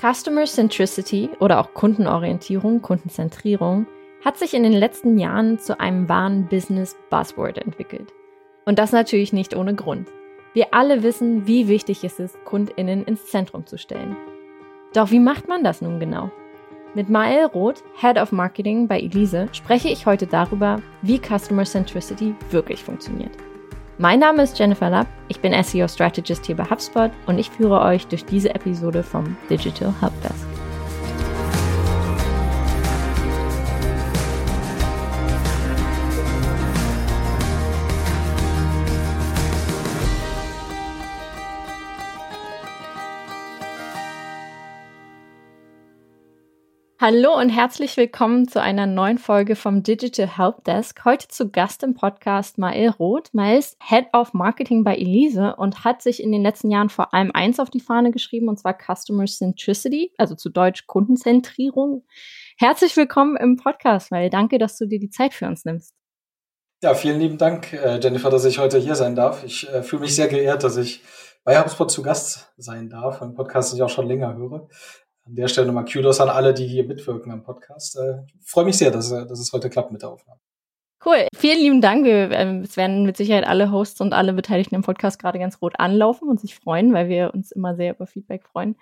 Customer Centricity oder auch Kundenorientierung, Kundenzentrierung hat sich in den letzten Jahren zu einem wahren Business Buzzword entwickelt. Und das natürlich nicht ohne Grund. Wir alle wissen, wie wichtig es ist, Kundinnen ins Zentrum zu stellen. Doch wie macht man das nun genau? Mit Mael Roth, Head of Marketing bei Elise, spreche ich heute darüber, wie Customer Centricity wirklich funktioniert. Mein Name ist Jennifer Lapp, ich bin SEO Strategist hier bei HubSpot und ich führe euch durch diese Episode vom Digital Helpdesk. Hallo und herzlich willkommen zu einer neuen Folge vom Digital Help Desk. Heute zu Gast im Podcast Mael Roth. Mael ist Head of Marketing bei Elise und hat sich in den letzten Jahren vor allem eins auf die Fahne geschrieben, und zwar Customer Centricity, also zu Deutsch Kundenzentrierung. Herzlich willkommen im Podcast, Mael. Danke, dass du dir die Zeit für uns nimmst. Ja, vielen lieben Dank, äh, Jennifer, dass ich heute hier sein darf. Ich äh, fühle mich sehr geehrt, dass ich bei HubSpot zu Gast sein darf, einen Podcast, den ich auch schon länger höre an der Stelle nochmal Kudos an alle, die hier mitwirken am Podcast. Äh, Freue mich sehr, dass, dass es heute klappt mit der Aufnahme. Cool. Vielen lieben Dank. Wir, äh, es werden mit Sicherheit alle Hosts und alle Beteiligten im Podcast gerade ganz rot anlaufen und sich freuen, weil wir uns immer sehr über Feedback freuen.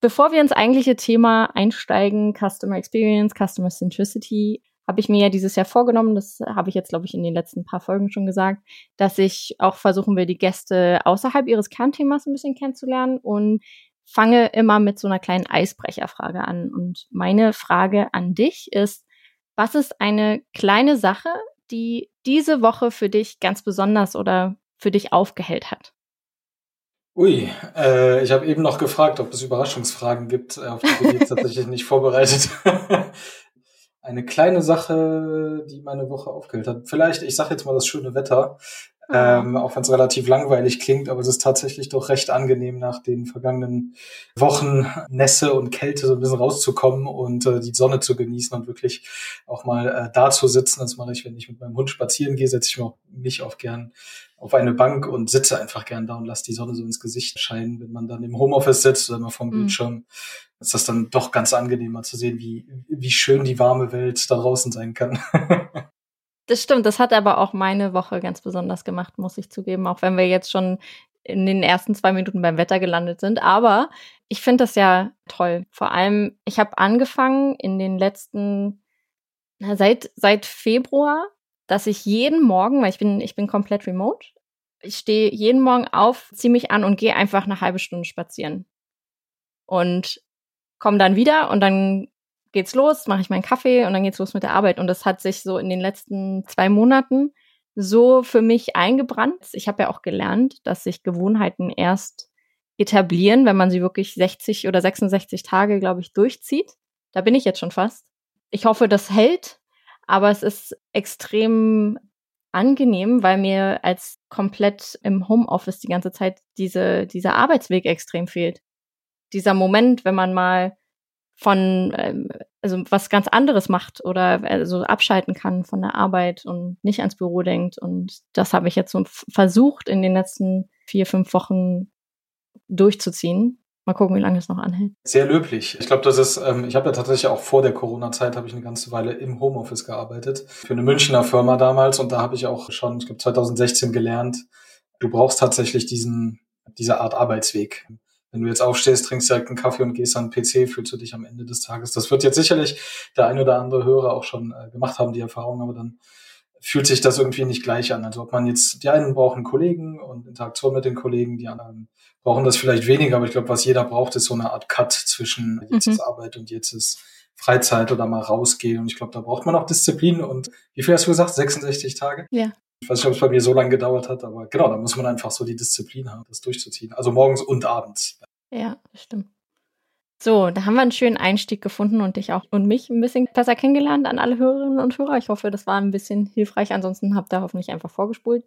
Bevor wir ins eigentliche Thema einsteigen, Customer Experience, Customer Centricity, habe ich mir ja dieses Jahr vorgenommen, das habe ich jetzt, glaube ich, in den letzten paar Folgen schon gesagt, dass ich auch versuchen will, die Gäste außerhalb ihres Kernthemas ein bisschen kennenzulernen und fange immer mit so einer kleinen Eisbrecherfrage an. Und meine Frage an dich ist, was ist eine kleine Sache, die diese Woche für dich ganz besonders oder für dich aufgehellt hat? Ui, äh, ich habe eben noch gefragt, ob es Überraschungsfragen gibt, äh, auf die bin ich tatsächlich nicht vorbereitet. Eine kleine Sache, die meine Woche aufgehellt hat. Vielleicht, ich sage jetzt mal das schöne Wetter. Ähm, auch wenn es relativ langweilig klingt, aber es ist tatsächlich doch recht angenehm, nach den vergangenen Wochen Nässe und Kälte so ein bisschen rauszukommen und äh, die Sonne zu genießen und wirklich auch mal äh, da zu sitzen. Das mache ich, wenn ich mit meinem Hund spazieren gehe, setze ich mich auch, mich auch gern auf eine Bank und sitze einfach gern da und lasse die Sonne so ins Gesicht scheinen. Wenn man dann im Homeoffice sitzt oder mal vom mhm. Bildschirm, ist das dann doch ganz angenehm mal zu sehen, wie, wie schön die warme Welt da draußen sein kann. Das stimmt, das hat aber auch meine Woche ganz besonders gemacht, muss ich zugeben, auch wenn wir jetzt schon in den ersten zwei Minuten beim Wetter gelandet sind. Aber ich finde das ja toll. Vor allem, ich habe angefangen in den letzten, seit, seit Februar, dass ich jeden Morgen, weil ich bin, ich bin komplett remote, ich stehe jeden Morgen auf, ziehe mich an und gehe einfach eine halbe Stunde spazieren. Und komme dann wieder und dann geht's los, mache ich meinen Kaffee und dann geht's los mit der Arbeit. Und das hat sich so in den letzten zwei Monaten so für mich eingebrannt. Ich habe ja auch gelernt, dass sich Gewohnheiten erst etablieren, wenn man sie wirklich 60 oder 66 Tage, glaube ich, durchzieht. Da bin ich jetzt schon fast. Ich hoffe, das hält, aber es ist extrem angenehm, weil mir als komplett im Homeoffice die ganze Zeit diese, dieser Arbeitsweg extrem fehlt. Dieser Moment, wenn man mal von ähm, also was ganz anderes macht oder also abschalten kann von der Arbeit und nicht ans Büro denkt. Und das habe ich jetzt so versucht in den letzten vier, fünf Wochen durchzuziehen. Mal gucken, wie lange es noch anhält. Sehr löblich. Ich glaube, das ist, ähm, ich habe ja tatsächlich auch vor der Corona-Zeit habe ich eine ganze Weile im Homeoffice gearbeitet. Für eine Münchner Firma damals und da habe ich auch schon, ich glaube, 2016 gelernt, du brauchst tatsächlich diesen, diese Art Arbeitsweg wenn du jetzt aufstehst, trinkst direkt einen Kaffee und gehst an den PC, fühlst du dich am Ende des Tages. Das wird jetzt sicherlich der ein oder andere Hörer auch schon äh, gemacht haben, die Erfahrung, aber dann fühlt sich das irgendwie nicht gleich an. Also ob man jetzt, die einen brauchen Kollegen und Interaktion mit den Kollegen, die anderen brauchen das vielleicht weniger, aber ich glaube, was jeder braucht, ist so eine Art Cut zwischen jetzt mhm. ist Arbeit und jetzt ist Freizeit oder mal rausgehen. Und ich glaube, da braucht man auch Disziplin. Und wie viel hast du gesagt? 66 Tage? Ja. Ich weiß nicht, ob es bei mir so lange gedauert hat, aber genau, da muss man einfach so die Disziplin haben, das durchzuziehen. Also morgens und abends. Ja, stimmt. So, da haben wir einen schönen Einstieg gefunden und dich auch und mich ein bisschen besser kennengelernt an alle Hörerinnen und Hörer. Ich hoffe, das war ein bisschen hilfreich. Ansonsten habt ihr hoffentlich einfach vorgespult.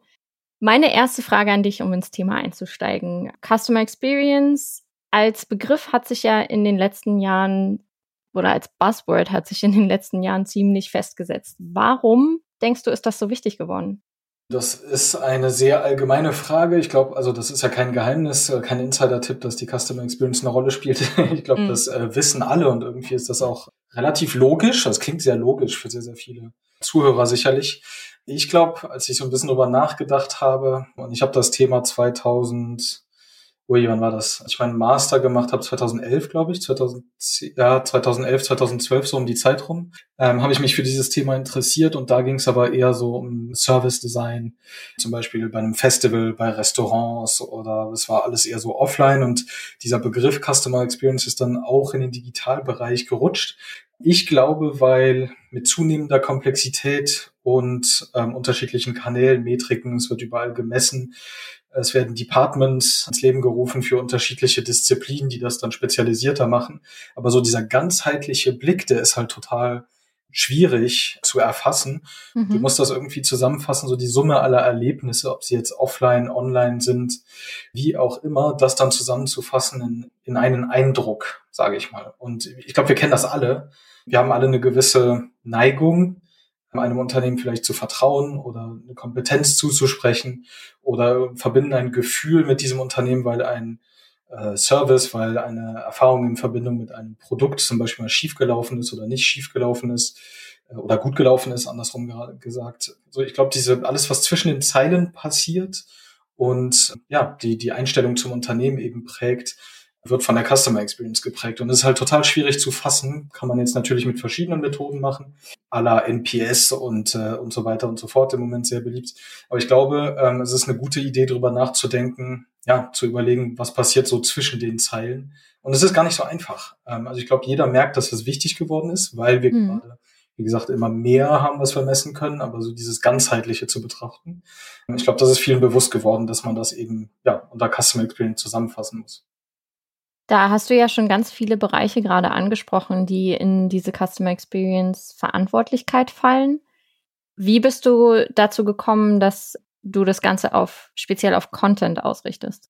Meine erste Frage an dich, um ins Thema einzusteigen. Customer Experience als Begriff hat sich ja in den letzten Jahren oder als Buzzword hat sich in den letzten Jahren ziemlich festgesetzt. Warum denkst du, ist das so wichtig geworden? Das ist eine sehr allgemeine Frage. Ich glaube, also das ist ja kein Geheimnis, äh, kein Insider-Tipp, dass die Customer Experience eine Rolle spielt. ich glaube, mhm. das äh, wissen alle und irgendwie ist das auch relativ logisch. Das klingt sehr logisch für sehr, sehr viele Zuhörer sicherlich. Ich glaube, als ich so ein bisschen drüber nachgedacht habe, und ich habe das Thema 2000 ui, wann war das? Ich meinen Master gemacht habe, 2011, glaube ich, 2010, ja, 2011, 2012, so um die Zeit rum, ähm, habe ich mich für dieses Thema interessiert und da ging es aber eher so um Service Design, zum Beispiel bei einem Festival, bei Restaurants oder es war alles eher so offline und dieser Begriff Customer Experience ist dann auch in den Digitalbereich gerutscht. Ich glaube, weil mit zunehmender Komplexität und ähm, unterschiedlichen Kanälen, Metriken, es wird überall gemessen, es werden Departments ins Leben gerufen für unterschiedliche Disziplinen, die das dann spezialisierter machen. Aber so dieser ganzheitliche Blick, der ist halt total schwierig zu erfassen. Mhm. Du musst das irgendwie zusammenfassen, so die Summe aller Erlebnisse, ob sie jetzt offline, online sind, wie auch immer, das dann zusammenzufassen in, in einen Eindruck, sage ich mal. Und ich glaube, wir kennen das alle. Wir haben alle eine gewisse Neigung, einem Unternehmen vielleicht zu vertrauen oder eine Kompetenz zuzusprechen oder verbinden ein Gefühl mit diesem Unternehmen, weil ein äh, Service, weil eine Erfahrung in Verbindung mit einem Produkt zum Beispiel mal schiefgelaufen ist oder nicht schiefgelaufen ist äh, oder gut gelaufen ist, andersrum gesagt. So, ich glaube, diese alles, was zwischen den Zeilen passiert und ja, die die Einstellung zum Unternehmen eben prägt, wird von der Customer Experience geprägt. Und das ist halt total schwierig zu fassen. Kann man jetzt natürlich mit verschiedenen Methoden machen, à la NPS und, äh, und so weiter und so fort im Moment sehr beliebt. Aber ich glaube, ähm, es ist eine gute Idee, darüber nachzudenken, ja, zu überlegen, was passiert so zwischen den Zeilen. Und es ist gar nicht so einfach. Ähm, also ich glaube, jeder merkt, dass das wichtig geworden ist, weil wir mhm. gerade wie gesagt, immer mehr haben, was wir messen können, aber so dieses ganzheitliche zu betrachten. Ich glaube, das ist vielen bewusst geworden, dass man das eben ja unter Customer Experience zusammenfassen muss. Da hast du ja schon ganz viele Bereiche gerade angesprochen, die in diese Customer Experience Verantwortlichkeit fallen. Wie bist du dazu gekommen, dass du das Ganze auf speziell auf Content ausrichtest?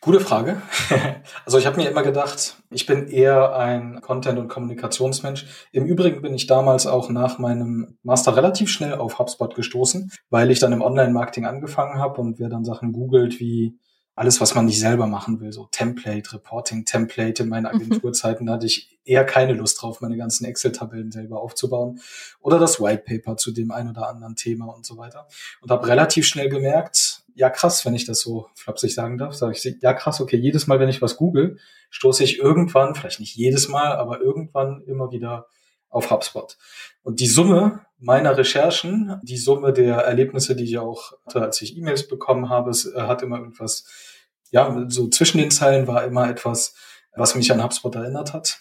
Gute Frage. Also ich habe mir immer gedacht, ich bin eher ein Content- und Kommunikationsmensch. Im Übrigen bin ich damals auch nach meinem Master relativ schnell auf HubSpot gestoßen, weil ich dann im Online-Marketing angefangen habe und wer dann Sachen googelt wie alles, was man nicht selber machen will, so Template, Reporting-Template. In meinen. Agenturzeiten hatte ich eher keine Lust drauf, meine ganzen Excel-Tabellen selber aufzubauen oder das White Paper zu dem ein oder anderen Thema und so weiter. Und habe relativ schnell gemerkt, ja krass, wenn ich das so flapsig sagen darf, sage ich, ja krass, okay, jedes Mal, wenn ich was google, stoße ich irgendwann, vielleicht nicht jedes Mal, aber irgendwann immer wieder auf HubSpot. Und die Summe meiner Recherchen, die Summe der Erlebnisse, die ich auch hatte, als ich E-Mails bekommen habe, es äh, hat immer irgendwas, ja, so zwischen den Zeilen war immer etwas, was mich an HubSpot erinnert hat.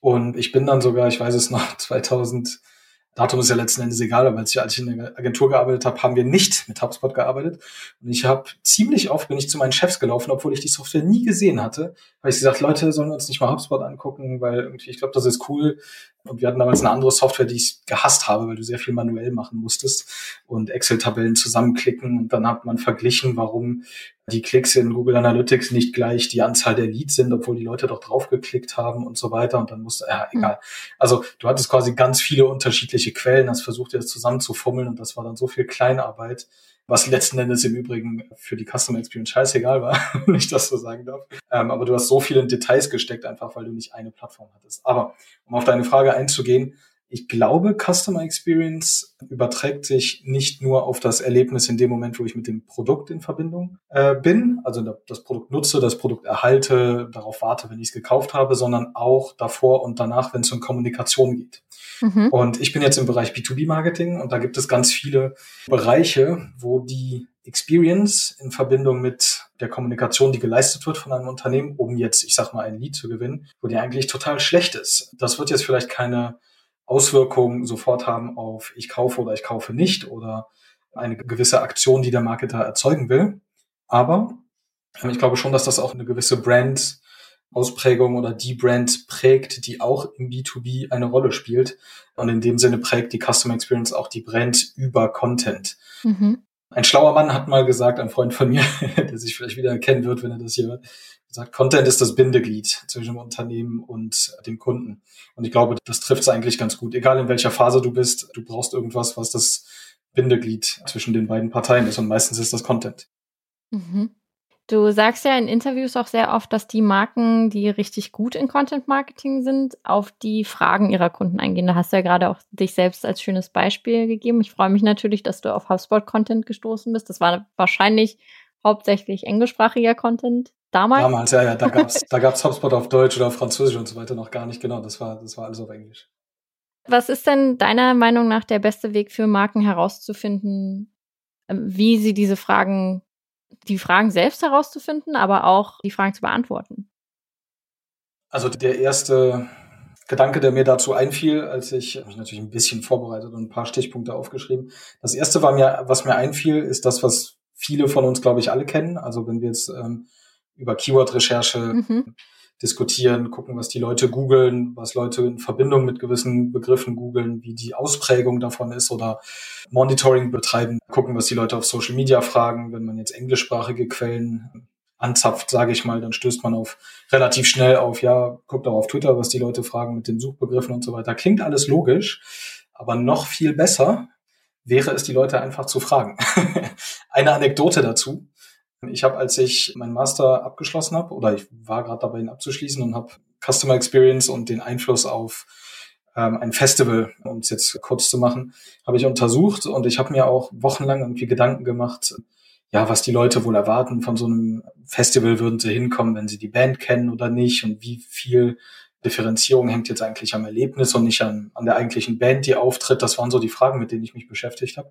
Und ich bin dann sogar, ich weiß es noch, 2000 Datum ist ja letzten Endes egal, aber als ich, als ich in der Agentur gearbeitet habe, haben wir nicht mit HubSpot gearbeitet. Und ich habe ziemlich oft bin ich zu meinen Chefs gelaufen, obwohl ich die Software nie gesehen hatte. Habe ich gesagt, Leute, sollen wir uns nicht mal HubSpot angucken, weil irgendwie, ich glaube, das ist cool. Und wir hatten damals eine andere Software, die ich gehasst habe, weil du sehr viel manuell machen musstest und Excel-Tabellen zusammenklicken. Und dann hat man verglichen, warum die Klicks in Google Analytics nicht gleich die Anzahl der Leads sind, obwohl die Leute doch draufgeklickt haben und so weiter. Und dann musste, ja, hm. egal. Also du hattest quasi ganz viele unterschiedliche Quellen, hast versucht, das zusammenzufummeln und das war dann so viel Kleinarbeit, was letzten Endes im Übrigen für die Customer Experience scheißegal war, wenn ich das so sagen darf. Ähm, aber du hast so viel in Details gesteckt, einfach weil du nicht eine Plattform hattest. Aber um auf deine Frage einzugehen, ich glaube, Customer Experience überträgt sich nicht nur auf das Erlebnis in dem Moment, wo ich mit dem Produkt in Verbindung äh, bin, also das Produkt nutze, das Produkt erhalte, darauf warte, wenn ich es gekauft habe, sondern auch davor und danach, wenn es um Kommunikation geht. Mhm. Und ich bin jetzt im Bereich B2B-Marketing und da gibt es ganz viele Bereiche, wo die Experience in Verbindung mit der Kommunikation, die geleistet wird von einem Unternehmen, um jetzt, ich sag mal, ein Lead zu gewinnen, wo die eigentlich total schlecht ist. Das wird jetzt vielleicht keine Auswirkungen sofort haben auf ich kaufe oder ich kaufe nicht oder eine gewisse Aktion, die der Marketer erzeugen will. Aber ich glaube schon, dass das auch eine gewisse Brand Ausprägung oder die Brand prägt, die auch im B2B eine Rolle spielt. Und in dem Sinne prägt die Customer Experience auch die Brand über Content. Mhm. Ein schlauer Mann hat mal gesagt, ein Freund von mir, der sich vielleicht wieder erkennen wird, wenn er das hier hört, gesagt, Content ist das Bindeglied zwischen dem Unternehmen und dem Kunden. Und ich glaube, das trifft es eigentlich ganz gut. Egal in welcher Phase du bist, du brauchst irgendwas, was das Bindeglied zwischen den beiden Parteien ist und meistens ist das Content. Mhm. Du sagst ja in Interviews auch sehr oft, dass die Marken, die richtig gut in Content Marketing sind, auf die Fragen ihrer Kunden eingehen. Da hast du ja gerade auch dich selbst als schönes Beispiel gegeben. Ich freue mich natürlich, dass du auf HubSpot Content gestoßen bist. Das war wahrscheinlich hauptsächlich englischsprachiger Content damals. Damals, ja, ja. Da gab's, da gab's HubSpot auf Deutsch oder auf Französisch und so weiter noch gar nicht. Genau, das war, das war alles auf Englisch. Was ist denn deiner Meinung nach der beste Weg für Marken herauszufinden, ähm, wie sie diese Fragen die Fragen selbst herauszufinden, aber auch die Fragen zu beantworten. Also der erste Gedanke, der mir dazu einfiel, als ich mich natürlich ein bisschen vorbereitet und ein paar Stichpunkte aufgeschrieben. Das erste war mir, was mir einfiel, ist das, was viele von uns, glaube ich, alle kennen. Also wenn wir jetzt ähm, über Keyword-Recherche mhm diskutieren, gucken, was die Leute googeln, was Leute in Verbindung mit gewissen Begriffen googeln, wie die Ausprägung davon ist oder Monitoring betreiben, gucken, was die Leute auf Social Media fragen. Wenn man jetzt englischsprachige Quellen anzapft, sage ich mal, dann stößt man auf relativ schnell auf, ja, guckt auch auf Twitter, was die Leute fragen mit den Suchbegriffen und so weiter. Klingt alles logisch, aber noch viel besser wäre es, die Leute einfach zu fragen. Eine Anekdote dazu. Ich habe, als ich meinen Master abgeschlossen habe, oder ich war gerade dabei, ihn abzuschließen und habe Customer Experience und den Einfluss auf ähm, ein Festival, um es jetzt kurz zu machen, habe ich untersucht und ich habe mir auch wochenlang irgendwie Gedanken gemacht, ja, was die Leute wohl erwarten von so einem Festival, würden sie hinkommen, wenn sie die Band kennen oder nicht? Und wie viel Differenzierung hängt jetzt eigentlich am Erlebnis und nicht an, an der eigentlichen Band, die auftritt. Das waren so die Fragen, mit denen ich mich beschäftigt habe.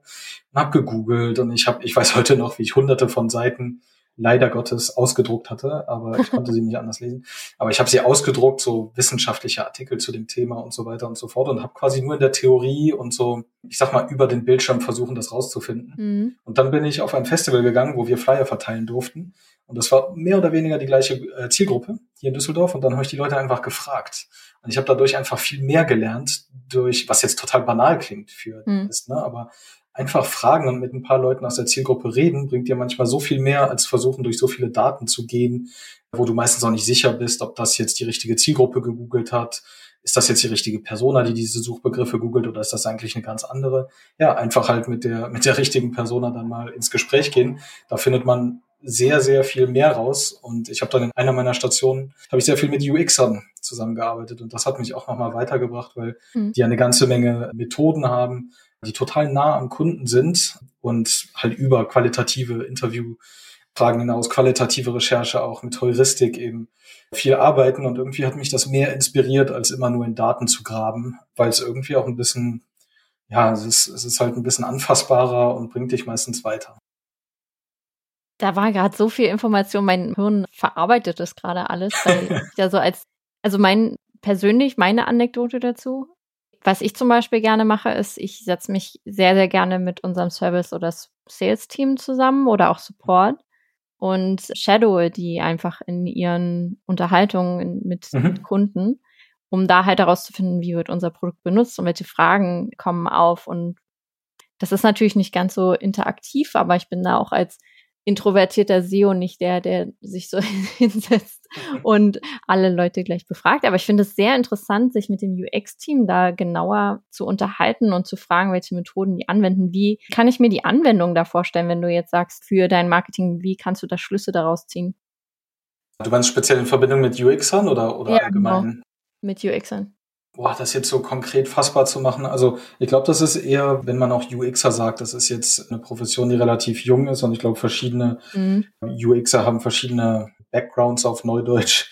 Und habe gegoogelt und ich habe, ich weiß heute noch, wie ich hunderte von Seiten leider Gottes ausgedruckt hatte, aber ich konnte sie nicht anders lesen. Aber ich habe sie ausgedruckt, so wissenschaftliche Artikel zu dem Thema und so weiter und so fort und habe quasi nur in der Theorie und so, ich sag mal, über den Bildschirm versuchen, das rauszufinden. Mhm. Und dann bin ich auf ein Festival gegangen, wo wir Flyer verteilen durften. Und das war mehr oder weniger die gleiche äh, Zielgruppe hier in Düsseldorf. Und dann habe ich die Leute einfach gefragt. Und ich habe dadurch einfach viel mehr gelernt, durch, was jetzt total banal klingt für mhm. ist, ne? aber einfach fragen und mit ein paar Leuten aus der Zielgruppe reden, bringt dir manchmal so viel mehr, als versuchen, durch so viele Daten zu gehen, wo du meistens auch nicht sicher bist, ob das jetzt die richtige Zielgruppe gegoogelt hat. Ist das jetzt die richtige Persona, die diese Suchbegriffe googelt oder ist das eigentlich eine ganz andere? Ja, einfach halt mit der, mit der richtigen Persona dann mal ins Gespräch gehen. Da findet man sehr, sehr viel mehr raus. Und ich habe dann in einer meiner Stationen, habe ich sehr viel mit UXern zusammengearbeitet. Und das hat mich auch nochmal weitergebracht, weil mhm. die eine ganze Menge Methoden haben, die total nah am Kunden sind und halt über qualitative Interviewfragen hinaus, qualitative Recherche auch mit Heuristik eben viel arbeiten und irgendwie hat mich das mehr inspiriert, als immer nur in Daten zu graben, weil es irgendwie auch ein bisschen, ja, es ist, es ist halt ein bisschen anfassbarer und bringt dich meistens weiter. Da war gerade so viel Information, mein Hirn verarbeitet das gerade alles, weil ich ja so als, also mein persönlich meine Anekdote dazu was ich zum Beispiel gerne mache, ist, ich setze mich sehr, sehr gerne mit unserem Service- oder Sales-Team zusammen oder auch Support und shadow die einfach in ihren Unterhaltungen mit, mhm. mit Kunden, um da halt herauszufinden, wie wird unser Produkt benutzt und welche Fragen kommen auf. Und das ist natürlich nicht ganz so interaktiv, aber ich bin da auch als introvertierter SEO, nicht der, der sich so hinsetzt und alle Leute gleich befragt. Aber ich finde es sehr interessant, sich mit dem UX-Team da genauer zu unterhalten und zu fragen, welche Methoden die anwenden. Wie kann ich mir die Anwendung da vorstellen, wenn du jetzt sagst, für dein Marketing, wie kannst du da Schlüsse daraus ziehen? Du meinst speziell in Verbindung mit UXern oder, oder ja, genau. allgemein? Genau. Mit UXern boah, das jetzt so konkret fassbar zu machen. Also ich glaube, das ist eher, wenn man auch UXer sagt, das ist jetzt eine Profession, die relativ jung ist und ich glaube, verschiedene mhm. UXer haben verschiedene Backgrounds auf Neudeutsch.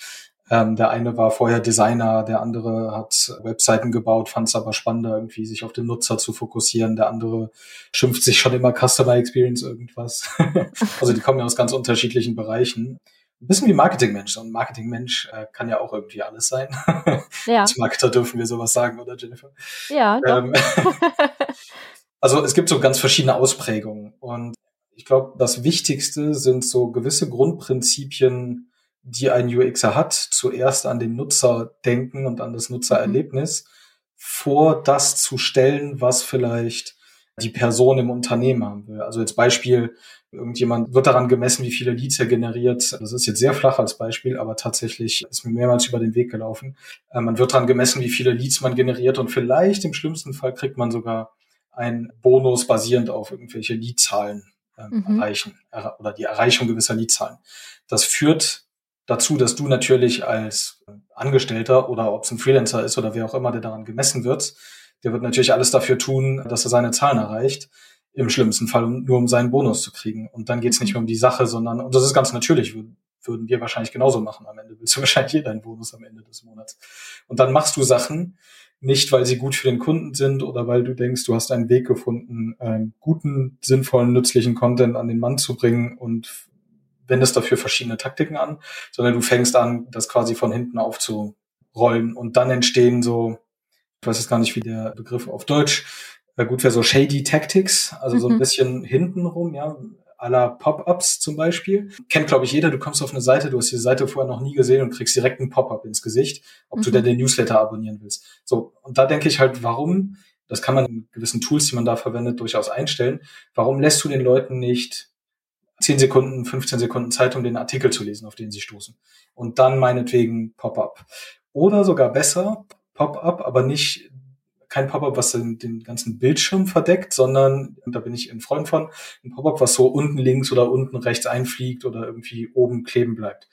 Ähm, der eine war vorher Designer, der andere hat Webseiten gebaut, fand es aber spannender, irgendwie sich auf den Nutzer zu fokussieren. Der andere schimpft sich schon immer Customer Experience irgendwas. also die kommen ja aus ganz unterschiedlichen Bereichen ein bisschen wie Marketingmensch. Und Marketingmensch äh, kann ja auch irgendwie alles sein. Ja. Als Marketer dürfen wir sowas sagen, oder Jennifer? Ja. Ähm, also es gibt so ganz verschiedene Ausprägungen. Und ich glaube, das Wichtigste sind so gewisse Grundprinzipien, die ein UXer hat. Zuerst an den Nutzer denken und an das Nutzererlebnis, mhm. vor das zu stellen, was vielleicht die Person im Unternehmen haben will. Also jetzt Beispiel, irgendjemand wird daran gemessen, wie viele Leads er generiert. Das ist jetzt sehr flach als Beispiel, aber tatsächlich ist mir mehrmals über den Weg gelaufen. Äh, man wird daran gemessen, wie viele Leads man generiert und vielleicht im schlimmsten Fall kriegt man sogar ein Bonus basierend auf irgendwelche Leadzahlen ähm, mhm. erreichen oder die Erreichung gewisser Leadzahlen. Das führt dazu, dass du natürlich als Angestellter oder ob es ein Freelancer ist oder wer auch immer, der daran gemessen wird, der wird natürlich alles dafür tun, dass er seine Zahlen erreicht. Im schlimmsten Fall nur um seinen Bonus zu kriegen. Und dann geht es nicht mhm. mehr um die Sache, sondern, und das ist ganz natürlich, würden wir wahrscheinlich genauso machen. Am Ende willst du wahrscheinlich jeder einen Bonus am Ende des Monats. Und dann machst du Sachen, nicht weil sie gut für den Kunden sind oder weil du denkst, du hast einen Weg gefunden, einen guten, sinnvollen, nützlichen Content an den Mann zu bringen und wendest dafür verschiedene Taktiken an, sondern du fängst an, das quasi von hinten aufzurollen und dann entstehen so, ich weiß jetzt gar nicht, wie der Begriff auf Deutsch, äh, gut wäre so shady Tactics, also so ein mhm. bisschen hintenrum, ja, aller Pop-ups zum Beispiel. Kennt, glaube ich, jeder. Du kommst auf eine Seite, du hast die Seite vorher noch nie gesehen und kriegst direkt einen Pop-up ins Gesicht, ob mhm. du denn den Newsletter abonnieren willst. So, und da denke ich halt, warum, das kann man in gewissen Tools, die man da verwendet, durchaus einstellen, warum lässt du den Leuten nicht 10 Sekunden, 15 Sekunden Zeit, um den Artikel zu lesen, auf den sie stoßen? Und dann meinetwegen Pop-up. Oder sogar besser, Pop-up, aber nicht kein Pop-up, was den, den ganzen Bildschirm verdeckt, sondern, und da bin ich ein Freund von, ein Pop-up, was so unten links oder unten rechts einfliegt oder irgendwie oben kleben bleibt.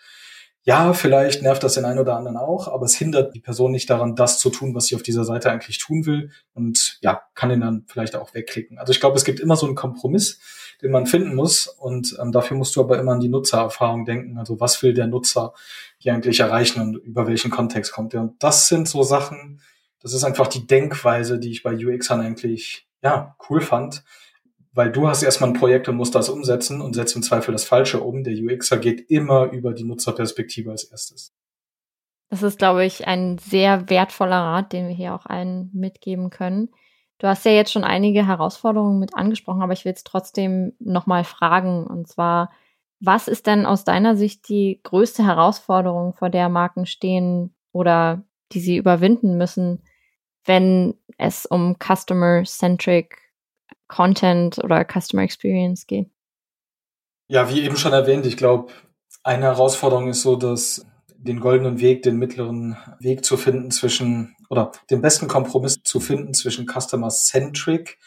Ja, vielleicht nervt das den einen oder anderen auch, aber es hindert die Person nicht daran, das zu tun, was sie auf dieser Seite eigentlich tun will und ja, kann ihn dann vielleicht auch wegklicken. Also ich glaube, es gibt immer so einen Kompromiss, den man finden muss und ähm, dafür musst du aber immer an die Nutzererfahrung denken. Also was will der Nutzer hier eigentlich erreichen und über welchen Kontext kommt er? Und das sind so Sachen, das ist einfach die Denkweise, die ich bei UXern eigentlich, ja, cool fand. Weil du hast erstmal ein Projekt und musst das umsetzen und setzt im Zweifel das Falsche um. Der UXer geht immer über die Nutzerperspektive als erstes. Das ist, glaube ich, ein sehr wertvoller Rat, den wir hier auch allen mitgeben können. Du hast ja jetzt schon einige Herausforderungen mit angesprochen, aber ich will es trotzdem nochmal fragen. Und zwar, was ist denn aus deiner Sicht die größte Herausforderung, vor der Marken stehen oder die sie überwinden müssen, wenn es um Customer-Centric Content oder Customer Experience geht? Ja, wie eben schon erwähnt, ich glaube, eine Herausforderung ist so, dass den goldenen Weg, den mittleren Weg zu finden zwischen oder den besten Kompromiss zu finden zwischen Customer Centric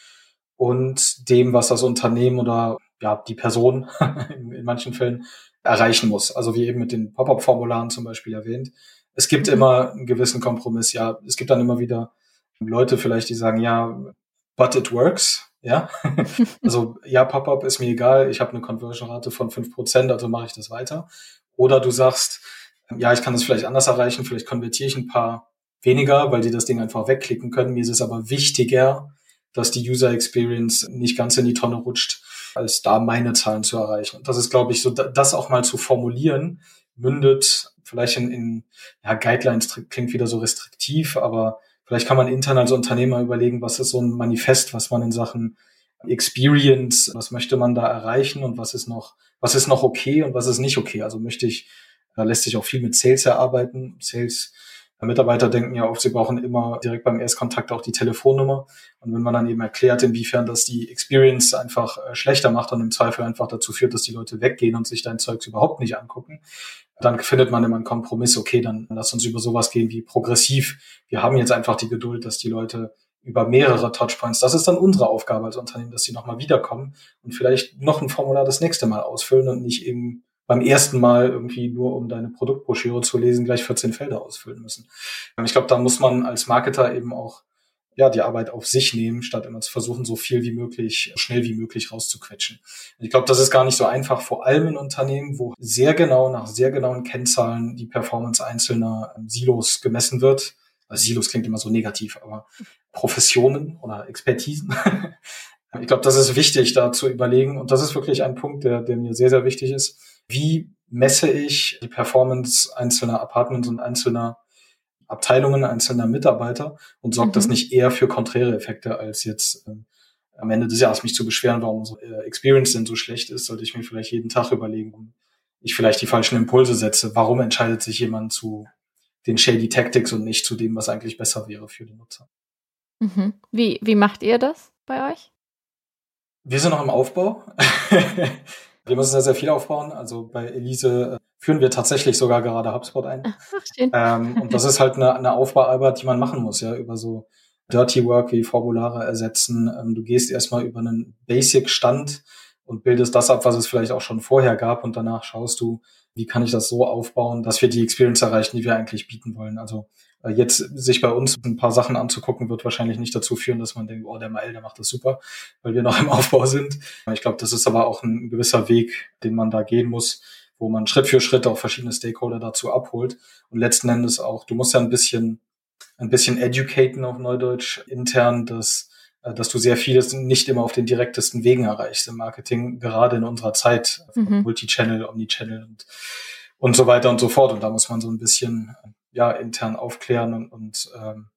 und dem, was das Unternehmen oder ja die Person in, manchen Fällen erreichen muss. Also wie eben mit den Pop-up-Formularen zum Beispiel erwähnt. Es gibt mhm. immer einen gewissen Kompromiss. Ja, es gibt dann immer wieder Leute vielleicht, die sagen, ja, but it works. Ja, also ja, Pop-up ist mir egal. Ich habe eine Conversion-Rate von fünf Prozent, also mache ich das weiter. Oder du sagst, ja, ich kann das vielleicht anders erreichen, vielleicht konvertiere ich ein paar weniger, weil die das Ding einfach wegklicken können. Mir ist es aber wichtiger, dass die User Experience nicht ganz in die Tonne rutscht, als da meine Zahlen zu erreichen. Und das ist, glaube ich, so, das auch mal zu formulieren, mündet vielleicht in, in ja, Guidelines klingt wieder so restriktiv, aber vielleicht kann man intern als Unternehmer überlegen, was ist so ein Manifest, was man in Sachen Experience, was möchte man da erreichen und was ist noch, was ist noch okay und was ist nicht okay. Also möchte ich, da lässt sich auch viel mit Sales erarbeiten. Sales Mitarbeiter denken ja oft, sie brauchen immer direkt beim Erstkontakt auch die Telefonnummer. Und wenn man dann eben erklärt, inwiefern das die Experience einfach äh, schlechter macht und im Zweifel einfach dazu führt, dass die Leute weggehen und sich dein Zeugs überhaupt nicht angucken, dann findet man immer einen Kompromiss. Okay, dann lass uns über sowas gehen wie progressiv. Wir haben jetzt einfach die Geduld, dass die Leute über mehrere Touchpoints. Das ist dann unsere Aufgabe als Unternehmen, dass sie nochmal wiederkommen und vielleicht noch ein Formular das nächste Mal ausfüllen und nicht eben beim ersten Mal irgendwie nur um deine Produktbroschüre zu lesen, gleich 14 Felder ausfüllen müssen. Ich glaube, da muss man als Marketer eben auch ja, die Arbeit auf sich nehmen, statt immer zu versuchen, so viel wie möglich, schnell wie möglich rauszuquetschen. Ich glaube, das ist gar nicht so einfach, vor allem in Unternehmen, wo sehr genau nach sehr genauen Kennzahlen die Performance einzelner Silos gemessen wird. Also Silos klingt immer so negativ, aber Professionen oder Expertisen. ich glaube, das ist wichtig, da zu überlegen. Und das ist wirklich ein Punkt, der, der mir sehr, sehr wichtig ist wie messe ich die Performance einzelner Apartments und einzelner Abteilungen, einzelner Mitarbeiter und sorgt mhm. das nicht eher für konträre Effekte, als jetzt ähm, am Ende des Jahres mich zu beschweren, warum unsere äh, Experience denn so schlecht ist, sollte ich mir vielleicht jeden Tag überlegen, um ich vielleicht die falschen Impulse setze. Warum entscheidet sich jemand zu den Shady Tactics und nicht zu dem, was eigentlich besser wäre für den Nutzer? Mhm. Wie, wie macht ihr das bei euch? Wir sind noch im Aufbau. Wir müssen sehr, sehr viel aufbauen. Also bei Elise äh, führen wir tatsächlich sogar gerade HubSpot ein. Ach, schön. Ähm, und das ist halt eine, eine Aufbauarbeit, die man machen muss, ja, über so Dirty Work wie Formulare ersetzen. Ähm, du gehst erstmal über einen Basic-Stand und bildest das ab, was es vielleicht auch schon vorher gab und danach schaust du, wie kann ich das so aufbauen, dass wir die Experience erreichen, die wir eigentlich bieten wollen. Also jetzt sich bei uns ein paar Sachen anzugucken, wird wahrscheinlich nicht dazu führen, dass man denkt, oh, der Mael, der macht das super, weil wir noch im Aufbau sind. Ich glaube, das ist aber auch ein gewisser Weg, den man da gehen muss, wo man Schritt für Schritt auch verschiedene Stakeholder dazu abholt. Und letzten Endes auch, du musst ja ein bisschen, ein bisschen educaten auf Neudeutsch intern, dass äh, dass du sehr vieles nicht immer auf den direktesten Wegen erreichst im Marketing, gerade in unserer Zeit, mhm. Multichannel, Omnichannel und, und so weiter und so fort. Und da muss man so ein bisschen ja intern aufklären und, und ähm,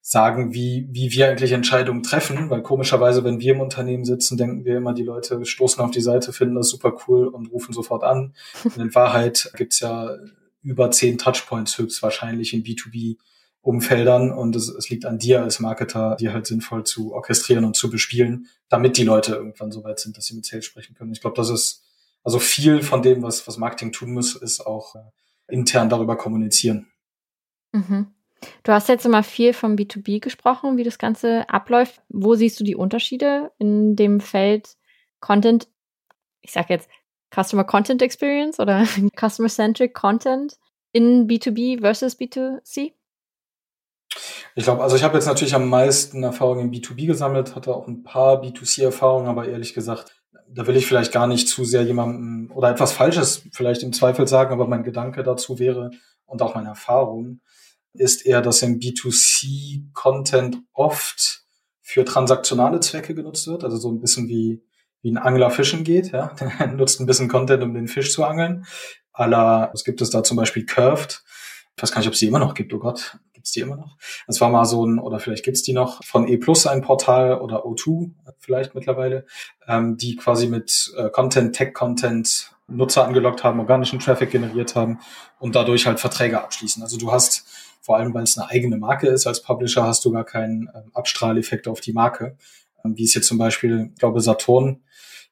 sagen, wie, wie wir eigentlich Entscheidungen treffen, weil komischerweise, wenn wir im Unternehmen sitzen, denken wir immer, die Leute stoßen auf die Seite, finden das super cool und rufen sofort an. Und in Wahrheit gibt's ja über zehn Touchpoints höchstwahrscheinlich in B2B Umfeldern und es, es liegt an dir als Marketer, die halt sinnvoll zu orchestrieren und zu bespielen, damit die Leute irgendwann so weit sind, dass sie mit Sales sprechen können. Ich glaube, das ist also viel von dem, was, was Marketing tun muss, ist auch äh, intern darüber kommunizieren. Mhm. Du hast jetzt immer viel vom B2B gesprochen, wie das Ganze abläuft. Wo siehst du die Unterschiede in dem Feld Content? Ich sage jetzt Customer Content Experience oder Customer Centric Content in B2B versus B2C? Ich glaube, also ich habe jetzt natürlich am meisten Erfahrung im B2B gesammelt, hatte auch ein paar B2C-Erfahrungen, aber ehrlich gesagt, da will ich vielleicht gar nicht zu sehr jemandem oder etwas Falsches vielleicht im Zweifel sagen, aber mein Gedanke dazu wäre und auch meine Erfahrung ist eher, dass im B2C-Content oft für transaktionale Zwecke genutzt wird, also so ein bisschen wie wie ein Angler fischen geht, ja, der nutzt ein bisschen Content, um den Fisch zu angeln. Aller, was gibt es da zum Beispiel Curved? Ich weiß gar nicht, ob es die immer noch gibt, oh Gott gibt's die immer noch? Das war mal so ein, oder vielleicht gibt's die noch, von E Plus ein Portal oder O2 vielleicht mittlerweile, ähm, die quasi mit äh, Content, Tech-Content Nutzer angelockt haben, organischen Traffic generiert haben und dadurch halt Verträge abschließen. Also du hast, vor allem weil es eine eigene Marke ist, als Publisher hast du gar keinen ähm, Abstrahleffekt auf die Marke. Ähm, wie es jetzt zum Beispiel, ich glaube, Saturn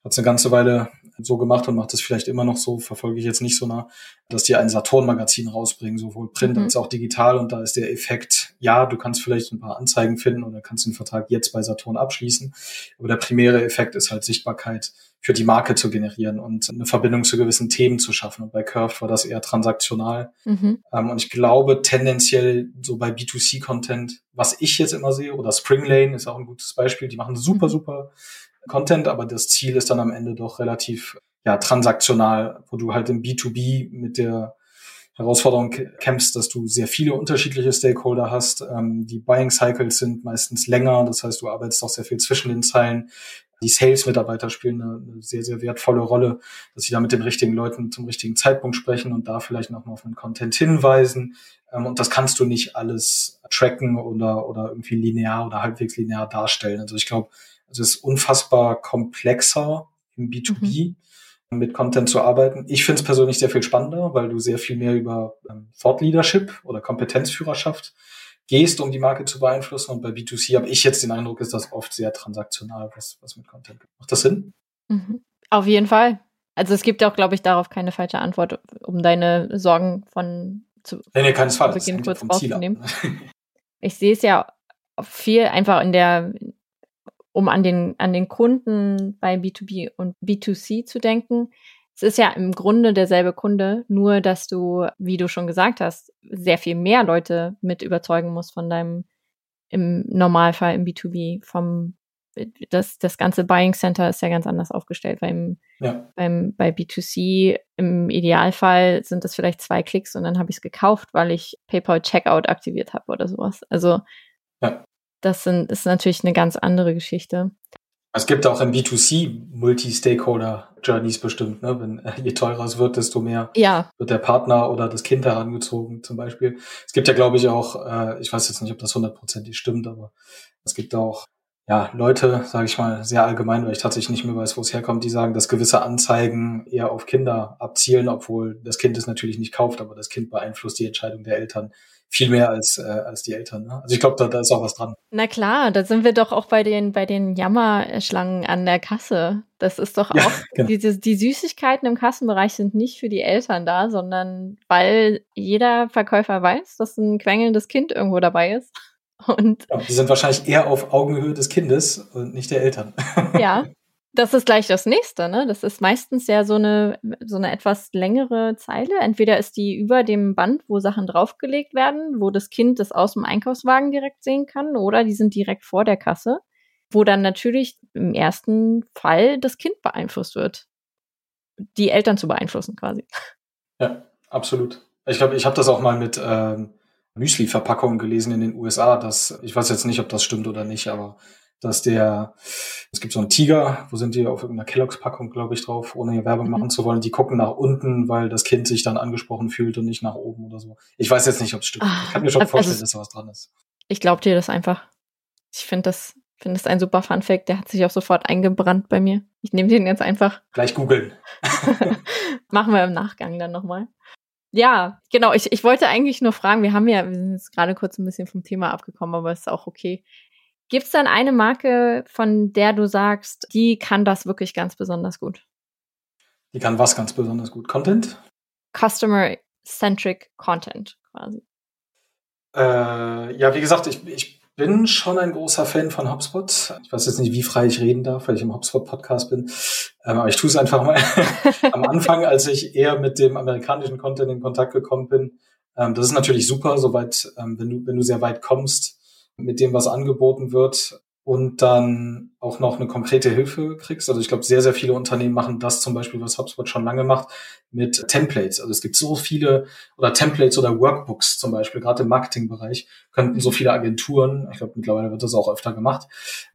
hat es eine ganze Weile so gemacht und macht es vielleicht immer noch so, verfolge ich jetzt nicht so nah, dass die ein Saturn-Magazin rausbringen, sowohl Print mhm. als auch digital. Und da ist der Effekt, ja, du kannst vielleicht ein paar Anzeigen finden oder kannst den Vertrag jetzt bei Saturn abschließen. Aber der primäre Effekt ist halt Sichtbarkeit für die Marke zu generieren und eine Verbindung zu gewissen Themen zu schaffen. Und bei Curved war das eher transaktional. Mhm. Ähm, und ich glaube tendenziell so bei B2C-Content, was ich jetzt immer sehe, oder Spring Lane ist auch ein gutes Beispiel, die machen super, mhm. super Content, aber das Ziel ist dann am Ende doch relativ ja, transaktional, wo du halt im B2B mit der Herausforderung kämpfst, dass du sehr viele unterschiedliche Stakeholder hast. Ähm, die Buying Cycles sind meistens länger, das heißt, du arbeitest auch sehr viel zwischen den Zeilen. Die Sales-Mitarbeiter spielen eine, sehr, sehr wertvolle Rolle, dass sie da mit den richtigen Leuten zum richtigen Zeitpunkt sprechen und da vielleicht nochmal auf einen Content hinweisen. Ähm, und das kannst du nicht alles tracken oder, oder irgendwie linear oder halbwegs linear darstellen. Also ich glaube, es ist unfassbar komplexer im B2B mhm. mit Content zu arbeiten. Ich finde es persönlich sehr viel spannender, weil du sehr viel mehr über ähm, Thought Leadership oder Kompetenzführerschaft gehst, um die Marke zu beeinflussen. Und bei B2C habe ich jetzt den Eindruck, ist das oft sehr transaktional, was, was mit Content geht. Macht das Sinn? Mhm. Auf jeden Fall. Also es gibt auch, glaube ich, darauf keine falsche Antwort, um deine Sorgen von zu nee, nee, keinesfalls. Beginn kurz rauszunehmen. ich sehe es ja viel einfach in der um an den, an den Kunden bei B2B und B2C zu denken. Es ist ja im Grunde derselbe Kunde, nur dass du, wie du schon gesagt hast, sehr viel mehr Leute mit überzeugen musst von deinem, im Normalfall im B2B, vom, das, das ganze Buying Center ist ja ganz anders aufgestellt, weil im, ja. beim, bei B2C im Idealfall sind das vielleicht zwei Klicks und dann habe ich es gekauft, weil ich PayPal Checkout aktiviert habe oder sowas. Also ja das sind, ist natürlich eine ganz andere Geschichte. Es gibt auch im B2C Multi-Stakeholder-Journeys bestimmt. Ne? Wenn, äh, je teurer es wird, desto mehr ja. wird der Partner oder das Kind herangezogen zum Beispiel. Es gibt ja, glaube ich, auch, äh, ich weiß jetzt nicht, ob das hundertprozentig stimmt, aber es gibt auch ja, Leute, sage ich mal, sehr allgemein, weil ich tatsächlich nicht mehr weiß, wo es herkommt, die sagen, dass gewisse Anzeigen eher auf Kinder abzielen, obwohl das Kind es natürlich nicht kauft, aber das Kind beeinflusst die Entscheidung der Eltern viel mehr als, äh, als die Eltern. Ne? Also ich glaube, da, da ist auch was dran. Na klar, da sind wir doch auch bei den, bei den Jammerschlangen an der Kasse. Das ist doch ja, auch, genau. die, die Süßigkeiten im Kassenbereich sind nicht für die Eltern da, sondern weil jeder Verkäufer weiß, dass ein quengelndes Kind irgendwo dabei ist. Und ja, die sind wahrscheinlich eher auf Augenhöhe des Kindes und nicht der Eltern. Ja, das ist gleich das nächste, ne? Das ist meistens ja so eine, so eine etwas längere Zeile. Entweder ist die über dem Band, wo Sachen draufgelegt werden, wo das Kind das aus dem Einkaufswagen direkt sehen kann, oder die sind direkt vor der Kasse, wo dann natürlich im ersten Fall das Kind beeinflusst wird. Die Eltern zu beeinflussen quasi. Ja, absolut. Ich glaube, ich habe das auch mal mit ähm, Müsli-Verpackungen gelesen in den USA. Dass, ich weiß jetzt nicht, ob das stimmt oder nicht, aber dass der, es gibt so einen Tiger, wo sind die auf irgendeiner Kelloggs-Packung, glaube ich, drauf, ohne hier Werbung mhm. machen zu wollen. Die gucken nach unten, weil das Kind sich dann angesprochen fühlt und nicht nach oben oder so. Ich weiß jetzt nicht, ob es stimmt. ich kann mir schon also vorstellen, dass da was dran ist. Ich glaube dir das einfach. Ich finde das, finde das ein super Fun-Fact. Der hat sich auch sofort eingebrannt bei mir. Ich nehme den jetzt einfach. Gleich googeln. Machen wir im Nachgang dann nochmal. Ja, genau. Ich, ich wollte eigentlich nur fragen, wir haben ja, wir sind jetzt gerade kurz ein bisschen vom Thema abgekommen, aber ist auch okay. Gibt es dann eine Marke, von der du sagst, die kann das wirklich ganz besonders gut? Die kann was ganz besonders gut? Content? Customer-centric Content quasi. Äh, ja, wie gesagt, ich, ich bin schon ein großer Fan von HubSpot. Ich weiß jetzt nicht, wie frei ich reden darf, weil ich im HubSpot-Podcast bin. Ähm, aber ich tue es einfach mal. Am Anfang, als ich eher mit dem amerikanischen Content in Kontakt gekommen bin, ähm, das ist natürlich super, soweit, ähm, wenn du, wenn du sehr weit kommst, mit dem, was angeboten wird und dann auch noch eine konkrete Hilfe kriegst. Also ich glaube, sehr, sehr viele Unternehmen machen das zum Beispiel, was HubSpot schon lange macht, mit Templates. Also es gibt so viele oder Templates oder Workbooks zum Beispiel, gerade im Marketingbereich, könnten so viele Agenturen, ich glaube, mittlerweile wird das auch öfter gemacht,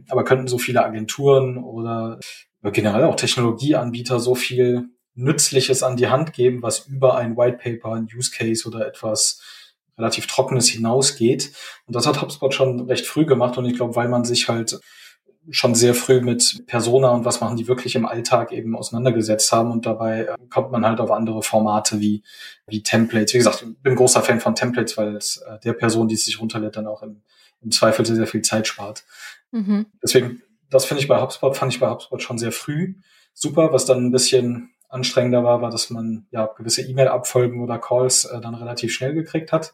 aber könnten so viele Agenturen oder generell auch Technologieanbieter so viel Nützliches an die Hand geben, was über ein White Paper, ein Use Case oder etwas relativ Trockenes hinausgeht. Und das hat HubSpot schon recht früh gemacht und ich glaube, weil man sich halt schon sehr früh mit Persona und was machen die wirklich im Alltag eben auseinandergesetzt haben und dabei äh, kommt man halt auf andere Formate wie, wie Templates. Wie gesagt, ich bin großer Fan von Templates, weil es äh, der Person, die es sich runterlädt, dann auch im, im Zweifel sehr, sehr viel Zeit spart. Mhm. Deswegen, das finde ich bei HubSpot, fand ich bei HubSpot schon sehr früh super, was dann ein bisschen anstrengender war, war, dass man ja gewisse E-Mail-Abfolgen oder Calls äh, dann relativ schnell gekriegt hat.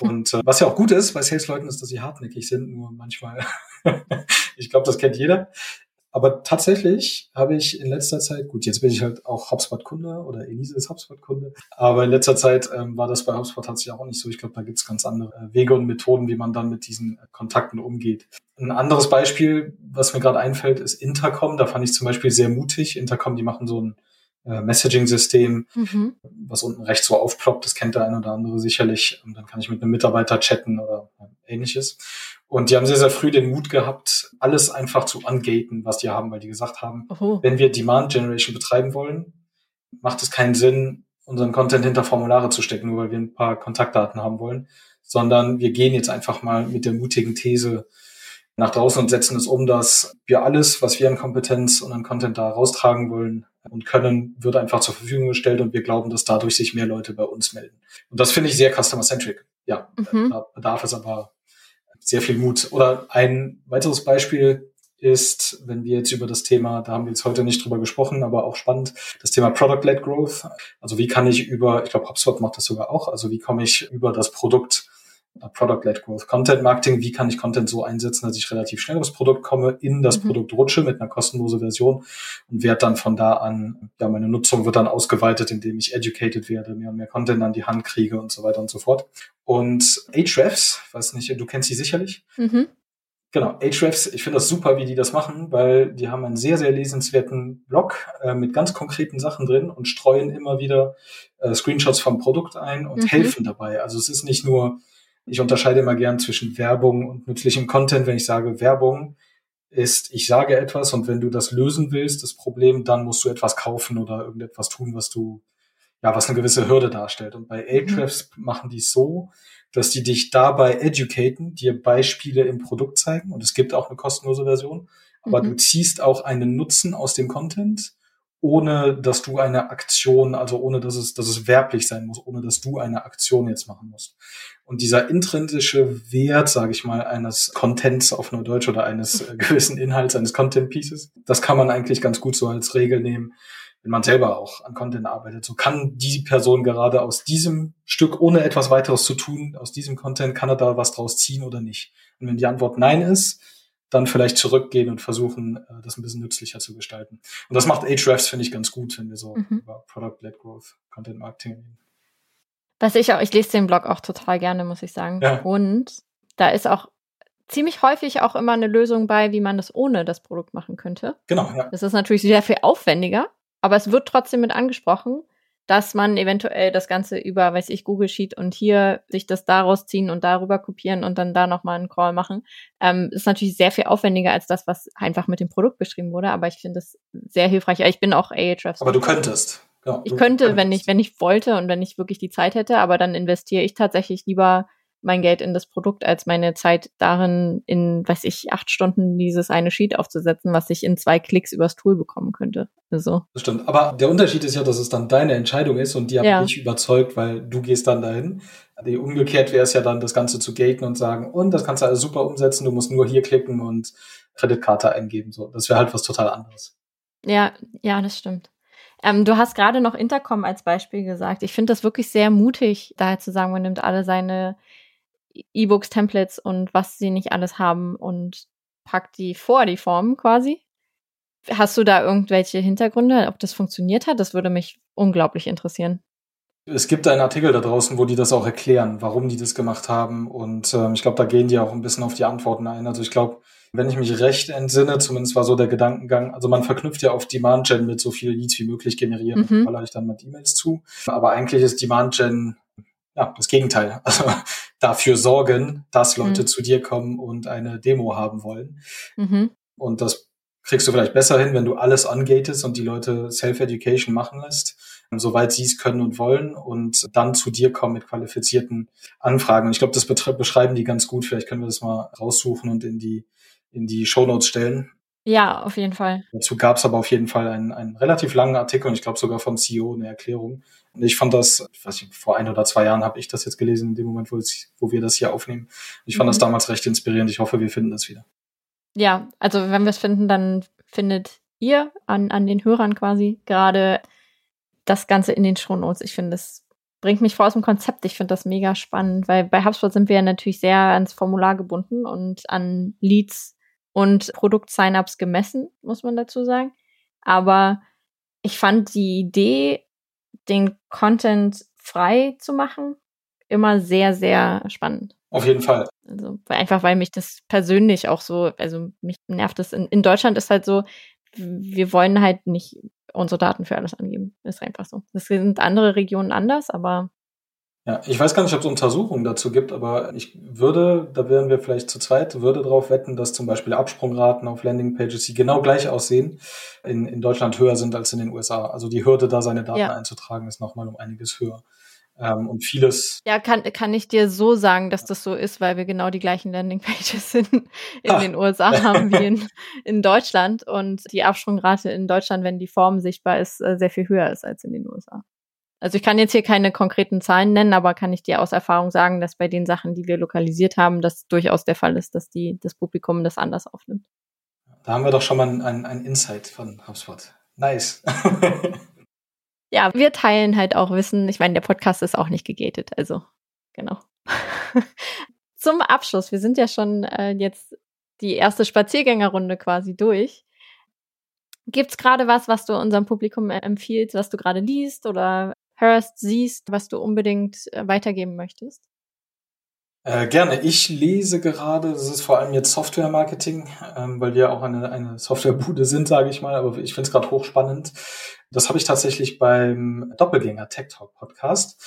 Und äh, was ja auch gut ist bei Sales-Leuten ist, dass sie hartnäckig sind, nur manchmal, ich glaube, das kennt jeder. Aber tatsächlich habe ich in letzter Zeit, gut, jetzt bin ich halt auch HubSpot-Kunde oder Elise ist HubSpot-Kunde, aber in letzter Zeit ähm, war das bei HubSpot tatsächlich auch nicht so. Ich glaube, da gibt es ganz andere äh, Wege und Methoden, wie man dann mit diesen äh, Kontakten umgeht. Ein anderes Beispiel, was mir gerade einfällt, ist Intercom. Da fand ich zum Beispiel sehr mutig. Intercom, die machen so ein äh, Messaging-System, mhm. was unten rechts so aufploppt. Das kennt der eine oder andere sicherlich. Und dann kann ich mit einem Mitarbeiter chatten oder ähnliches. Und die haben sehr, sehr früh den Mut gehabt, alles einfach zu ungaten, was die haben, weil die gesagt haben, Oho. wenn wir Demand Generation betreiben wollen, macht es keinen Sinn, unseren Content hinter Formulare zu stecken, nur weil wir ein paar Kontaktdaten haben wollen, sondern wir gehen jetzt einfach mal mit der mutigen These nach draußen und setzen es um, dass wir alles, was wir an Kompetenz und an Content da raustragen wollen, und können, wird einfach zur Verfügung gestellt und wir glauben, dass dadurch sich mehr Leute bei uns melden. Und das finde ich sehr customer-centric. Ja, mhm. da bedarf es aber sehr viel Mut. Oder ein weiteres Beispiel ist, wenn wir jetzt über das Thema, da haben wir jetzt heute nicht drüber gesprochen, aber auch spannend, das Thema Product-led Growth. Also wie kann ich über, ich glaube, HubSpot macht das sogar auch, also wie komme ich über das Produkt Product-led Growth, Content Marketing, wie kann ich Content so einsetzen, dass ich relativ schnell aufs Produkt komme, in das mhm. Produkt rutsche mit einer kostenlosen Version und werde dann von da an, ja, meine Nutzung wird dann ausgeweitet, indem ich educated werde, mehr und mehr Content an die Hand kriege und so weiter und so fort. Und Ahrefs, weiß nicht, du kennst die sicherlich. Mhm. Genau, Ahrefs, ich finde das super, wie die das machen, weil die haben einen sehr, sehr lesenswerten Blog äh, mit ganz konkreten Sachen drin und streuen immer wieder äh, Screenshots vom Produkt ein und mhm. helfen dabei. Also es ist nicht nur ich unterscheide immer gern zwischen Werbung und nützlichem Content. Wenn ich sage Werbung, ist, ich sage etwas und wenn du das lösen willst, das Problem, dann musst du etwas kaufen oder irgendetwas tun, was du, ja, was eine gewisse Hürde darstellt. Und bei Ahrefs mhm. machen die es so, dass die dich dabei educaten, dir Beispiele im Produkt zeigen und es gibt auch eine kostenlose Version, aber mhm. du ziehst auch einen Nutzen aus dem Content ohne dass du eine Aktion, also ohne dass es, dass es werblich sein muss, ohne dass du eine Aktion jetzt machen musst. Und dieser intrinsische Wert, sage ich mal, eines Contents auf Neudeutsch oder eines äh, gewissen Inhalts, eines Content Pieces, das kann man eigentlich ganz gut so als Regel nehmen. wenn man selber auch an Content arbeitet. So kann die Person gerade aus diesem Stück, ohne etwas weiteres zu tun, aus diesem Content, kann er da was draus ziehen oder nicht? Und wenn die Antwort Nein ist, dann vielleicht zurückgehen und versuchen, äh, das ein bisschen nützlicher zu gestalten. Und das macht Ahrefs, finde ich, ganz gut, wenn wir so mhm. über Product-led Growth, Content Marketing reden. Was ich auch, ich lese den Blog auch total gerne, muss ich sagen. Ja. Und da ist auch ziemlich häufig auch immer eine Lösung bei, wie man das ohne das Produkt machen könnte. Genau, ja. Das ist natürlich sehr viel aufwendiger, aber es wird trotzdem mit angesprochen, dass man eventuell das Ganze über, weiß ich, Google Sheet und hier sich das daraus ziehen und darüber kopieren und dann da nochmal einen Call machen. Ähm, ist natürlich sehr viel aufwendiger als das, was einfach mit dem Produkt beschrieben wurde, aber ich finde es sehr hilfreich. Ich bin auch Ahrefs. Aber du könntest. Ja, ich könnte, wenn ich, wenn ich wollte und wenn ich wirklich die Zeit hätte, aber dann investiere ich tatsächlich lieber mein Geld in das Produkt, als meine Zeit darin, in, weiß ich, acht Stunden dieses eine Sheet aufzusetzen, was ich in zwei Klicks übers Tool bekommen könnte. Also. Das stimmt. Aber der Unterschied ist ja, dass es dann deine Entscheidung ist und die hat ja. mich überzeugt, weil du gehst dann dahin. Die umgekehrt wäre es ja dann, das Ganze zu gaten und sagen, und das kannst du alles super umsetzen, du musst nur hier klicken und Kreditkarte eingeben. So, das wäre halt was total anderes. Ja, ja, das stimmt. Ähm, du hast gerade noch Intercom als Beispiel gesagt. Ich finde das wirklich sehr mutig, daher zu sagen, man nimmt alle seine E-Books, Templates und was sie nicht alles haben und packt die vor die Form quasi. Hast du da irgendwelche Hintergründe, ob das funktioniert hat? Das würde mich unglaublich interessieren. Es gibt einen Artikel da draußen, wo die das auch erklären, warum die das gemacht haben. Und ähm, ich glaube, da gehen die auch ein bisschen auf die Antworten ein. Also ich glaube, wenn ich mich recht entsinne, zumindest war so der Gedankengang, also man verknüpft ja auf Demand Gen mit so viel Leads wie möglich generieren, mhm. ich dann mit E-Mails zu. Aber eigentlich ist Demand Gen ja, das Gegenteil. Also dafür sorgen, dass Leute mhm. zu dir kommen und eine Demo haben wollen. Mhm. Und das kriegst du vielleicht besser hin, wenn du alles angatest und die Leute Self-Education machen lässt, soweit sie es können und wollen und dann zu dir kommen mit qualifizierten Anfragen. Und ich glaube, das beschreiben die ganz gut. Vielleicht können wir das mal raussuchen und in die, in die Shownotes stellen. Ja, auf jeden Fall. Dazu gab es aber auf jeden Fall einen, einen relativ langen Artikel und ich glaube sogar vom CEO eine Erklärung. Und ich fand das, ich weiß nicht, vor ein oder zwei Jahren habe ich das jetzt gelesen, in dem Moment, wo, ich, wo wir das hier aufnehmen. Ich fand mhm. das damals recht inspirierend. Ich hoffe, wir finden das wieder. Ja, also wenn wir es finden, dann findet ihr an, an den Hörern quasi gerade das Ganze in den Shownotes. Ich finde, das bringt mich vor aus dem Konzept. Ich finde das mega spannend, weil bei HubSpot sind wir ja natürlich sehr ans Formular gebunden und an Leads und Produkt-Sign-ups gemessen, muss man dazu sagen. Aber ich fand die Idee, den Content frei zu machen, immer sehr, sehr spannend. Auf jeden Fall. Also einfach, weil mich das persönlich auch so, also mich nervt das. In, in Deutschland ist halt so, wir wollen halt nicht unsere Daten für alles angeben. Ist einfach so. Das sind andere Regionen anders, aber ja, ich weiß gar nicht, ob es Untersuchungen dazu gibt, aber ich würde, da wären wir vielleicht zu zweit, würde darauf wetten, dass zum Beispiel Absprungraten auf Landingpages, die genau gleich aussehen, in, in Deutschland höher sind als in den USA. Also die Hürde, da seine Daten ja. einzutragen, ist nochmal um einiges höher. Ähm, und vieles. Ja, kann, kann ich dir so sagen, dass das so ist, weil wir genau die gleichen Landingpages in, in ah. den USA haben wie in, in Deutschland und die Absprungrate in Deutschland, wenn die Form sichtbar ist, äh, sehr viel höher ist als in den USA. Also ich kann jetzt hier keine konkreten Zahlen nennen, aber kann ich dir aus Erfahrung sagen, dass bei den Sachen, die wir lokalisiert haben, das durchaus der Fall ist, dass die, das Publikum das anders aufnimmt. Da haben wir doch schon mal ein, ein Insight von HubSpot. Nice. ja, wir teilen halt auch Wissen. Ich meine, der Podcast ist auch nicht gegatet, also genau. Zum Abschluss, wir sind ja schon äh, jetzt die erste Spaziergängerrunde quasi durch. Gibt's gerade was, was du unserem Publikum empfiehlst, was du gerade liest oder hörst, siehst, was du unbedingt äh, weitergeben möchtest? Äh, gerne. Ich lese gerade, das ist vor allem jetzt Software-Marketing, ähm, weil wir auch eine, eine Softwarebude sind, sage ich mal, aber ich finde es gerade hochspannend. Das habe ich tatsächlich beim Doppelgänger Tech Talk Podcast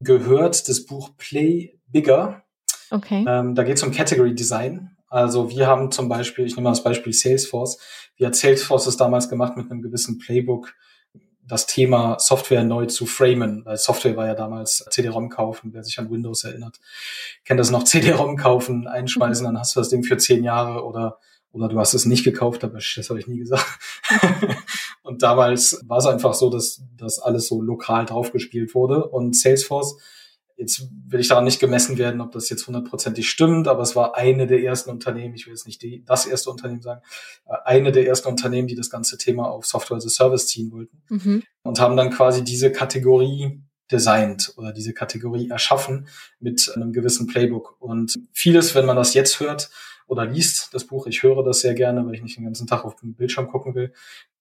gehört, das Buch Play Bigger. Okay. Ähm, da geht es um Category Design. Also wir haben zum Beispiel, ich nehme mal das Beispiel Salesforce. Wie hat Salesforce es damals gemacht mit einem gewissen Playbook, das Thema Software neu zu framen, weil Software war ja damals CD-ROM kaufen, wer sich an Windows erinnert, kennt das noch CD-ROM kaufen, einschmeißen, dann hast du das Ding für zehn Jahre oder oder du hast es nicht gekauft, aber das habe ich nie gesagt. und damals war es einfach so, dass dass alles so lokal draufgespielt wurde und Salesforce Jetzt will ich daran nicht gemessen werden, ob das jetzt hundertprozentig stimmt, aber es war eine der ersten Unternehmen, ich will jetzt nicht die, das erste Unternehmen sagen, äh, eine der ersten Unternehmen, die das ganze Thema auf Software as a Service ziehen wollten mhm. und haben dann quasi diese Kategorie designt oder diese Kategorie erschaffen mit einem gewissen Playbook. Und vieles, wenn man das jetzt hört oder liest, das Buch, ich höre das sehr gerne, weil ich nicht den ganzen Tag auf den Bildschirm gucken will.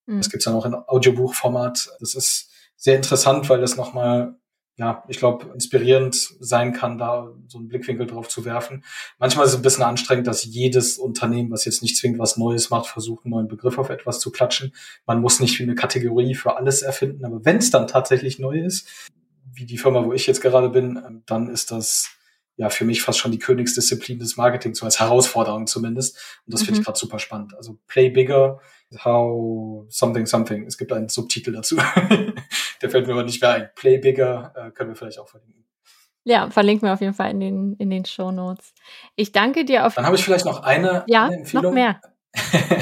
Mhm. Das gibt's dann auch in Audiobuchformat. Das ist sehr interessant, weil das nochmal ja, ich glaube, inspirierend sein kann, da so einen Blickwinkel drauf zu werfen. Manchmal ist es ein bisschen anstrengend, dass jedes Unternehmen, was jetzt nicht zwingend was Neues macht, versucht, einen neuen Begriff auf etwas zu klatschen. Man muss nicht eine Kategorie für alles erfinden, aber wenn es dann tatsächlich neu ist, wie die Firma, wo ich jetzt gerade bin, ähm, dann ist das ja für mich fast schon die Königsdisziplin des Marketings, so als Herausforderung zumindest. Und das mhm. finde ich gerade super spannend. Also Play Bigger, How Something Something. Es gibt einen Subtitel dazu. Der fällt mir aber nicht mehr ein. Play Bigger äh, können wir vielleicht auch verlinken. Ja, verlinken wir auf jeden Fall in den, in den Show Notes. Ich danke dir auf. Dann habe ich vielleicht noch eine, ja, eine Empfehlung. Noch mehr.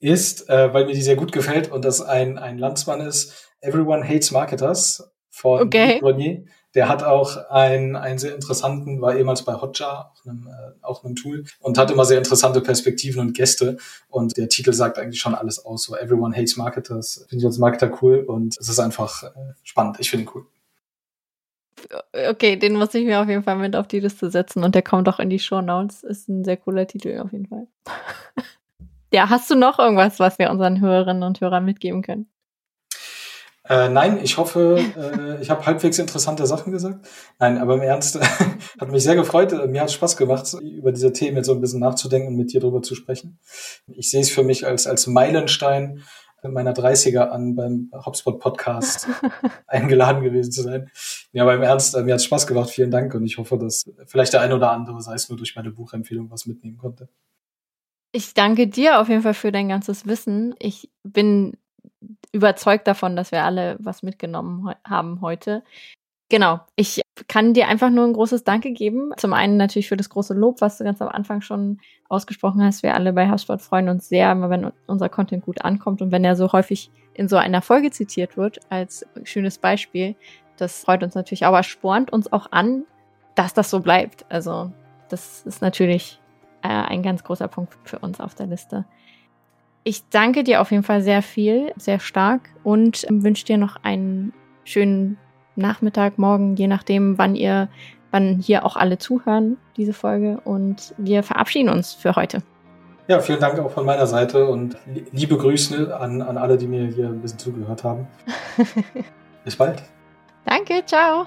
ist, äh, weil mir die sehr gut gefällt und das ein, ein Landsmann ist, Everyone Hates Marketers von okay. Grenier. Der hat auch einen, einen sehr interessanten, war ehemals bei Hotjar, auch einem, äh, auch einem Tool, und hat immer sehr interessante Perspektiven und Gäste. Und der Titel sagt eigentlich schon alles aus. So Everyone Hates Marketers. Finde ich als Marketer cool und es ist einfach äh, spannend. Ich finde ihn cool. Okay, den muss ich mir auf jeden Fall mit auf die Liste setzen und der kommt auch in die Show Notes. Ist ein sehr cooler Titel auf jeden Fall. ja, hast du noch irgendwas, was wir unseren Hörerinnen und Hörern mitgeben können? Äh, nein, ich hoffe, äh, ich habe halbwegs interessante Sachen gesagt. Nein, aber im Ernst, hat mich sehr gefreut. Mir hat es Spaß gemacht, über diese Themen jetzt so ein bisschen nachzudenken und mit dir drüber zu sprechen. Ich sehe es für mich als, als Meilenstein meiner 30er an, beim HubSpot Podcast eingeladen gewesen zu sein. Ja, aber im Ernst, mir hat es Spaß gemacht. Vielen Dank und ich hoffe, dass vielleicht der ein oder andere, sei es nur durch meine Buchempfehlung, was mitnehmen konnte. Ich danke dir auf jeden Fall für dein ganzes Wissen. Ich bin überzeugt davon, dass wir alle was mitgenommen haben heute. Genau, ich kann dir einfach nur ein großes Danke geben. Zum einen natürlich für das große Lob, was du ganz am Anfang schon ausgesprochen hast. Wir alle bei HubSpot freuen uns sehr, wenn unser Content gut ankommt und wenn er so häufig in so einer Folge zitiert wird, als schönes Beispiel. Das freut uns natürlich, aber spornt uns auch an, dass das so bleibt. Also das ist natürlich äh, ein ganz großer Punkt für uns auf der Liste. Ich danke dir auf jeden Fall sehr viel, sehr stark und wünsche dir noch einen schönen Nachmittag, morgen, je nachdem, wann ihr, wann hier auch alle zuhören, diese Folge. Und wir verabschieden uns für heute. Ja, vielen Dank auch von meiner Seite und liebe Grüße an, an alle, die mir hier ein bisschen zugehört haben. Bis bald. Danke, ciao.